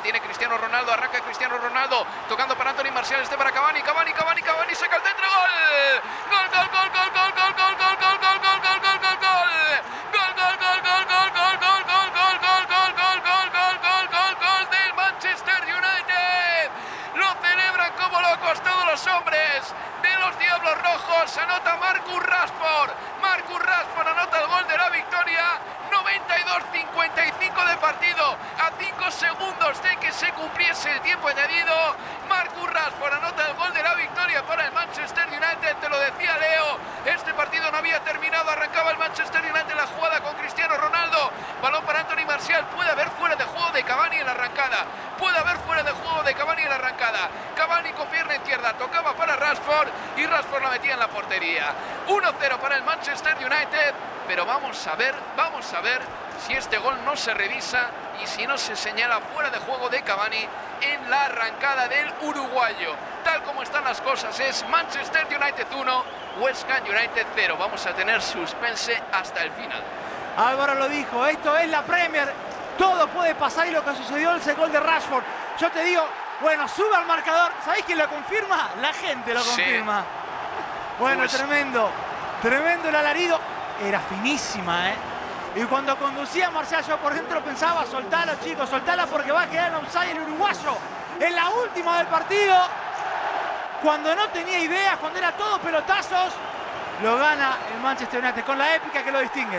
La tiene Cristiano Ronaldo, arranca Cristiano Ronaldo, tocando para Anthony Marcial, este para Cavani, Cavani, Cavani, Cavani, saca el centro, gol. Gol, gol, gol, gol, gol, gol, gol, gol, gol, gol, gol, gol, gol, gol, gol. Gol, gol, gol, gol, gol, gol, gol, gol, gol, gol, gol, gol, gol, gol, gol, gol, gol del Manchester United. Lo celebran como locos todos los hombres de los Diablos Rojos. Anota Marcus Rashford. Marcus Rashford anota el gol de la victoria. 92-55 de partido. A 5 segundos de que se cumpliese el tiempo añadido. Marcus Rashford anota el gol de la victoria para el Manchester United. Te lo decía Leo. Este partido no había terminado. Arrancaba el Manchester United la jugada con Cristiano Ronaldo. Balón para Anthony Marcial. Puede haber fuera de juego de En la arrancada. Puede haber fuera de juego de Cavani en la arrancada. Cavani con pierna izquierda. Tocaba para Rashford y Rashford la metía en la portería. 1-0 para el Manchester United. Pero vamos a ver, vamos a ver si este gol no se revisa y si no se señala fuera de juego de Cavani en la arrancada del uruguayo. Tal como están las cosas es Manchester United 1, West Ham United 0. Vamos a tener suspense hasta el final. Álvaro lo dijo, esto es la Premier, todo puede pasar y lo que sucedió es el gol de Rashford. Yo te digo, bueno, sube al marcador, ¿sabéis quién lo confirma? La gente lo Sí. confirma. Bueno, Pues- tremendo, tremendo el alarido, era finísima, ¿eh? Y cuando conducía Marcial, yo por dentro pensaba, soltalo chicos, soltala porque va a quedar en offside el uruguayo. En la última del partido, cuando no tenía ideas, cuando era todo pelotazos, lo gana el Manchester United con la épica que lo distingue.